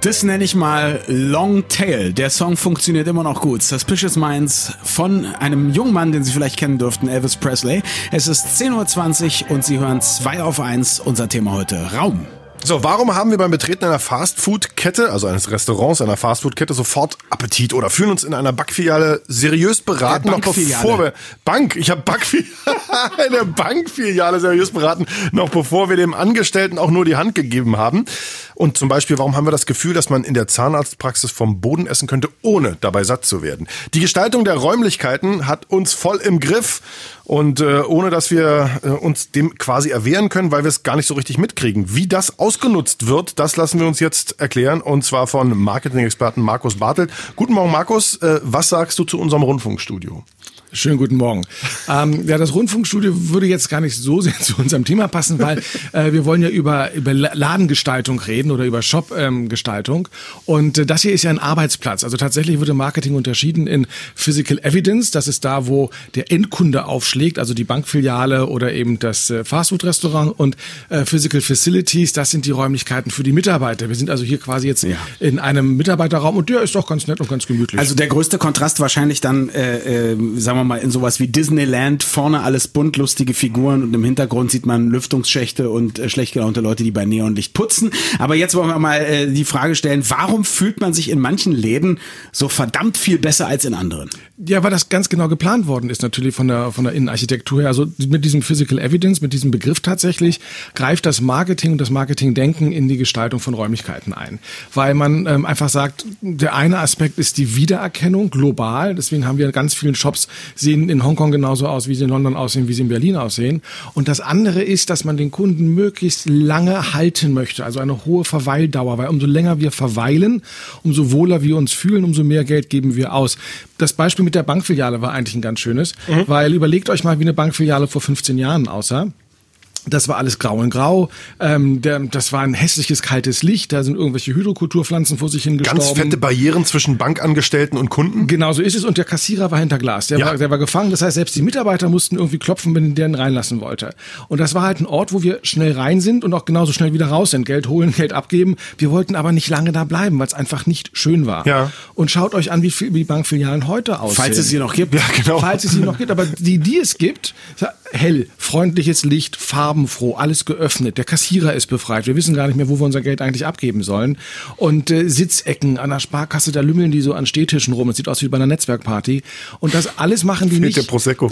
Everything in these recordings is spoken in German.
Das nenne ich mal Long Tail. Der Song funktioniert immer noch gut. Suspicious Minds von einem jungen Mann, den Sie vielleicht kennen dürften, Elvis Presley. Es ist 10.20 Uhr und Sie hören 2 auf 1. Unser Thema heute Raum. So, warum haben wir beim Betreten einer Fastfood-Kette, also eines Restaurants, einer Fastfood-Kette, sofort Appetit oder fühlen uns in einer Backfiliale seriös beraten, noch bevor wir Bank, ich habe Backfiliale, eine Bankfiliale seriös beraten, noch bevor wir dem Angestellten auch nur die Hand gegeben haben? Und zum Beispiel, warum haben wir das Gefühl, dass man in der Zahnarztpraxis vom Boden essen könnte, ohne dabei satt zu werden? Die Gestaltung der Räumlichkeiten hat uns voll im Griff und äh, ohne dass wir äh, uns dem quasi erwehren können, weil wir es gar nicht so richtig mitkriegen. Wie das ausgenutzt wird, das lassen wir uns jetzt erklären und zwar von Marketing-Experten Markus Bartelt. Guten Morgen, Markus. Äh, was sagst du zu unserem Rundfunkstudio? Schönen guten Morgen. Ähm, ja, das Rundfunkstudio würde jetzt gar nicht so sehr zu unserem Thema passen, weil äh, wir wollen ja über, über Ladengestaltung reden oder über Shop-Gestaltung. Ähm, und äh, das hier ist ja ein Arbeitsplatz. Also tatsächlich wird im Marketing unterschieden in Physical Evidence. Das ist da, wo der Endkunde aufschlägt, also die Bankfiliale oder eben das äh, Fastfood-Restaurant. Und äh, Physical Facilities, das sind die Räumlichkeiten für die Mitarbeiter. Wir sind also hier quasi jetzt ja. in einem Mitarbeiterraum und der ist doch ganz nett und ganz gemütlich. Also der größte Kontrast wahrscheinlich dann, äh, äh, sagen wir wir mal, in sowas wie Disneyland, vorne alles bunt, lustige Figuren und im Hintergrund sieht man Lüftungsschächte und äh, schlecht gelaunte Leute, die bei Neonlicht putzen. Aber jetzt wollen wir mal äh, die Frage stellen, warum fühlt man sich in manchen Läden so verdammt viel besser als in anderen? Ja, weil das ganz genau geplant worden ist, natürlich von der, von der Innenarchitektur her. Also mit diesem Physical Evidence, mit diesem Begriff tatsächlich, greift das Marketing und das Marketingdenken in die Gestaltung von Räumlichkeiten ein. Weil man ähm, einfach sagt, der eine Aspekt ist die Wiedererkennung global. Deswegen haben wir ganz vielen Shops, sehen in Hongkong genauso aus, wie sie in London aussehen, wie sie in Berlin aussehen. Und das andere ist, dass man den Kunden möglichst lange halten möchte, also eine hohe Verweildauer, weil umso länger wir verweilen, umso wohler wir uns fühlen, umso mehr Geld geben wir aus. Das Beispiel mit der Bankfiliale war eigentlich ein ganz schönes, mhm. weil überlegt euch mal, wie eine Bankfiliale vor 15 Jahren aussah. Das war alles grau in grau. Ähm, der, das war ein hässliches, kaltes Licht. Da sind irgendwelche Hydrokulturpflanzen vor sich hingestorben. Ganz fette Barrieren zwischen Bankangestellten und Kunden? Genau so ist es. Und der Kassierer war hinter Glas. Der, ja. war, der war gefangen. Das heißt, selbst die Mitarbeiter mussten irgendwie klopfen, wenn der ihn reinlassen wollte. Und das war halt ein Ort, wo wir schnell rein sind und auch genauso schnell wieder raus sind. Geld holen, Geld abgeben. Wir wollten aber nicht lange da bleiben, weil es einfach nicht schön war. Ja. Und schaut euch an, wie, wie die Bankfilialen heute aussehen. Falls es sie noch gibt. Ja, genau. Falls es sie noch gibt. Aber die, die es gibt, hell, freundliches Licht, farbenfroh, alles geöffnet. Der Kassierer ist befreit. Wir wissen gar nicht mehr, wo wir unser Geld eigentlich abgeben sollen. Und äh, Sitzecken an der Sparkasse, da lümmeln die so an Stehtischen rum. Es sieht aus wie bei einer Netzwerkparty. Und das alles machen die nicht.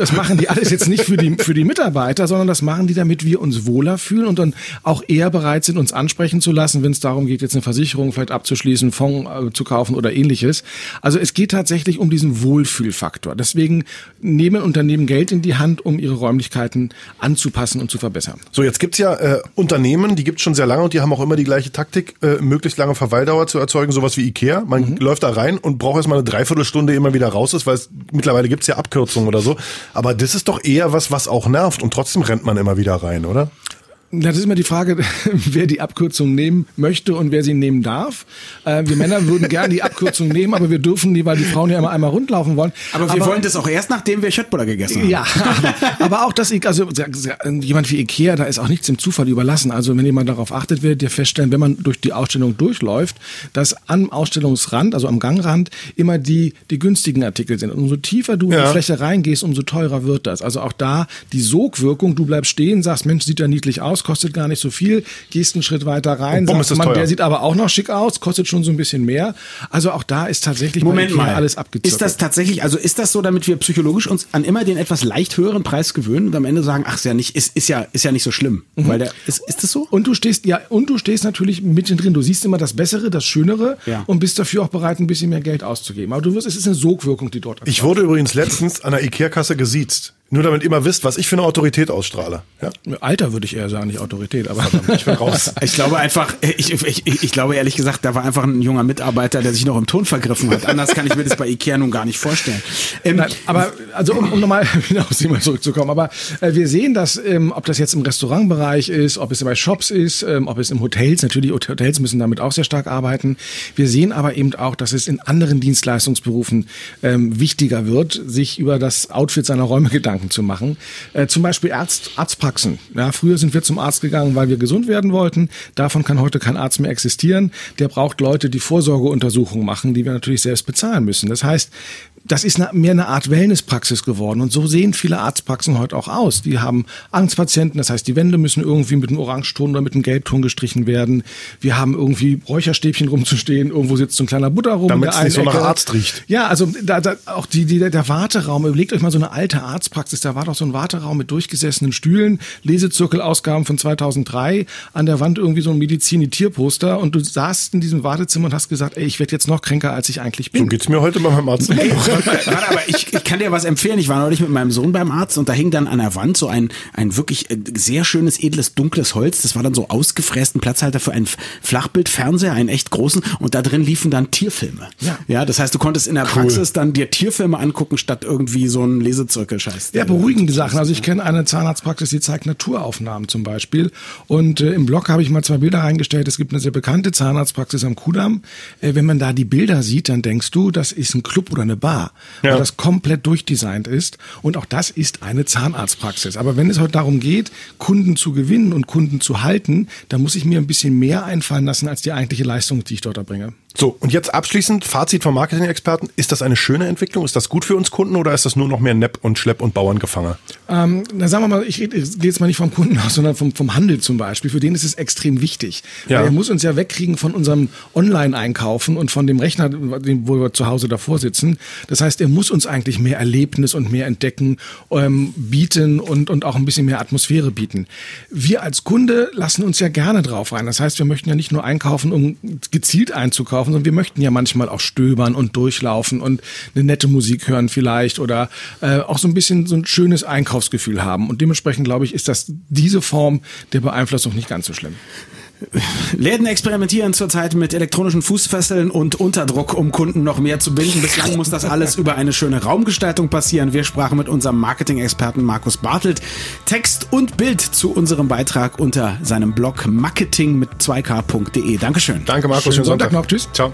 Das machen die alles jetzt nicht für die, für die Mitarbeiter, sondern das machen die, damit wir uns wohler fühlen und dann auch eher bereit sind, uns ansprechen zu lassen, wenn es darum geht, jetzt eine Versicherung vielleicht abzuschließen, Fonds äh, zu kaufen oder ähnliches. Also es geht tatsächlich um diesen Wohlfühlfaktor. Deswegen nehmen Unternehmen Geld in die Hand, um ihre Räumlichkeiten anzupassen und zu verbessern. So, jetzt gibt's ja äh, Unternehmen, die gibt's schon sehr lange und die haben auch immer die gleiche Taktik, äh, möglichst lange Verweildauer zu erzeugen, sowas wie Ikea. Man mhm. läuft da rein und braucht erstmal eine Dreiviertelstunde immer wieder raus ist, weil es, mittlerweile gibt's ja Abkürzungen oder so. Aber das ist doch eher was, was auch nervt und trotzdem rennt man immer wieder rein, oder? Das ist immer die Frage, wer die Abkürzung nehmen möchte und wer sie nehmen darf. Äh, wir Männer würden gerne die Abkürzung nehmen, aber wir dürfen nie, weil die Frauen ja immer einmal rundlaufen wollen. Aber wir aber, wollen das auch erst, nachdem wir Schöttbuller gegessen haben. Ja, aber auch das, also jemand wie Ikea, da ist auch nichts dem Zufall überlassen. Also wenn jemand darauf achtet, wird ihr feststellen, wenn man durch die Ausstellung durchläuft, dass am Ausstellungsrand, also am Gangrand, immer die, die günstigen Artikel sind. Und umso tiefer du ja. in die Fläche reingehst, umso teurer wird das. Also auch da die Sogwirkung, du bleibst stehen, sagst, Mensch, sieht ja niedlich aus, kostet gar nicht so viel, gehst einen Schritt weiter rein, bumm, sagst, man, der sieht aber auch noch schick aus, kostet schon so ein bisschen mehr. Also auch da ist tatsächlich Moment mal, alles abgezockt. Ist das tatsächlich, also ist das so, damit wir psychologisch uns an immer den etwas leicht höheren Preis gewöhnen und am Ende sagen, ach, ist ja nicht, ist, ist ja, ist ja nicht so schlimm, mhm. weil der, ist, ist das so? Und du stehst, ja, und du stehst natürlich mittendrin, du siehst immer das Bessere, das Schönere ja. und bist dafür auch bereit, ein bisschen mehr Geld auszugeben. Aber du wirst, es ist eine Sogwirkung, die dort Ich wurde übrigens letztens an der Ikea-Kasse gesiezt. Nur damit ihr mal wisst, was ich für eine Autorität ausstrahle. Ja? Alter würde ich eher sagen, nicht Autorität, aber ich bin raus. ich glaube einfach, ich, ich, ich glaube ehrlich gesagt, da war einfach ein junger Mitarbeiter, der sich noch im Ton vergriffen hat. Anders kann ich mir das bei Ikea nun gar nicht vorstellen. Ähm, Nein, aber also um, um nochmal wieder aufs Thema zurückzukommen, aber äh, wir sehen, dass ähm, ob das jetzt im Restaurantbereich ist, ob es bei Shops ist, ähm, ob es im Hotels, natürlich Hotels müssen damit auch sehr stark arbeiten. Wir sehen aber eben auch, dass es in anderen Dienstleistungsberufen ähm, wichtiger wird, sich über das Outfit seiner Räume Gedanken Gedanken zu machen. Äh, zum Beispiel Arzt, Arztpraxen. Ja, früher sind wir zum Arzt gegangen, weil wir gesund werden wollten. Davon kann heute kein Arzt mehr existieren. Der braucht Leute, die Vorsorgeuntersuchungen machen, die wir natürlich selbst bezahlen müssen. Das heißt, das ist mehr eine Art Wellnesspraxis geworden. Und so sehen viele Arztpraxen heute auch aus. Die haben Angstpatienten, das heißt, die Wände müssen irgendwie mit einem Orangeton oder mit einem Gelbton gestrichen werden. Wir haben irgendwie Räucherstäbchen rumzustehen, irgendwo sitzt so ein kleiner Butter rum. Damit es nicht so nach Arzt riecht. Ja, also da, da, auch die, die, der Warteraum, überlegt euch mal so eine alte Arztpraxis, da war doch so ein Warteraum mit durchgesessenen Stühlen, Lesezirkelausgaben von 2003, an der Wand irgendwie so ein Medizin-Tierposter und du saßt in diesem Wartezimmer und hast gesagt, ey, ich werde jetzt noch kränker, als ich eigentlich bin. So geht's mir heute bei meinem Arzt. Warte, aber ich, ich kann dir was empfehlen. Ich war neulich mit meinem Sohn beim Arzt und da hing dann an der Wand so ein, ein wirklich äh, sehr schönes, edles, dunkles Holz. Das war dann so ausgefrästen Platzhalter für einen Flachbildfernseher, einen echt großen. Und da drin liefen dann Tierfilme. Ja. Ja, das heißt, du konntest in der cool. Praxis dann dir Tierfilme angucken, statt irgendwie so ein Lesezirkel-Scheiß. Ja, beruhigende Sachen. Also ich kenne eine Zahnarztpraxis, die zeigt Naturaufnahmen zum Beispiel. Und äh, im Blog habe ich mal zwei Bilder reingestellt. Es gibt eine sehr bekannte Zahnarztpraxis am Kudamm. Äh, wenn man da die Bilder sieht, dann denkst du, das ist ein Club oder eine Bar ja. weil das komplett durchdesignt ist. Und auch das ist eine Zahnarztpraxis. Aber wenn es heute darum geht, Kunden zu gewinnen und Kunden zu halten, dann muss ich mir ein bisschen mehr einfallen lassen als die eigentliche Leistung, die ich dort erbringe. So, und jetzt abschließend, Fazit vom Marketing-Experten. Ist das eine schöne Entwicklung? Ist das gut für uns Kunden oder ist das nur noch mehr Nepp und Schlepp und Bauerngefange? Ähm, na sagen wir mal, ich, ich gehe jetzt mal nicht vom Kunden aus, sondern vom, vom Handel zum Beispiel. Für den ist es extrem wichtig. Ja. Er muss uns ja wegkriegen von unserem Online-Einkaufen und von dem Rechner, wo wir zu Hause davor sitzen. Das heißt, er muss uns eigentlich mehr Erlebnis und mehr Entdecken ähm, bieten und, und auch ein bisschen mehr Atmosphäre bieten. Wir als Kunde lassen uns ja gerne drauf ein. Das heißt, wir möchten ja nicht nur einkaufen, um gezielt einzukaufen, kaufen, sondern wir möchten ja manchmal auch stöbern und durchlaufen und eine nette Musik hören vielleicht oder äh, auch so ein bisschen so ein schönes Einkaufsgefühl haben. Und dementsprechend glaube ich, ist das diese Form der Beeinflussung nicht ganz so schlimm. Läden experimentieren zurzeit mit elektronischen Fußfesseln und Unterdruck, um Kunden noch mehr zu binden. Bislang muss das alles über eine schöne Raumgestaltung passieren. Wir sprachen mit unserem Marketing-Experten Markus Bartelt. Text und Bild zu unserem Beitrag unter seinem Blog marketing mit 2k.de. Dankeschön. Danke, Markus. Schönen, Schönen Sonntag. Sonntag noch. Tschüss. Ciao.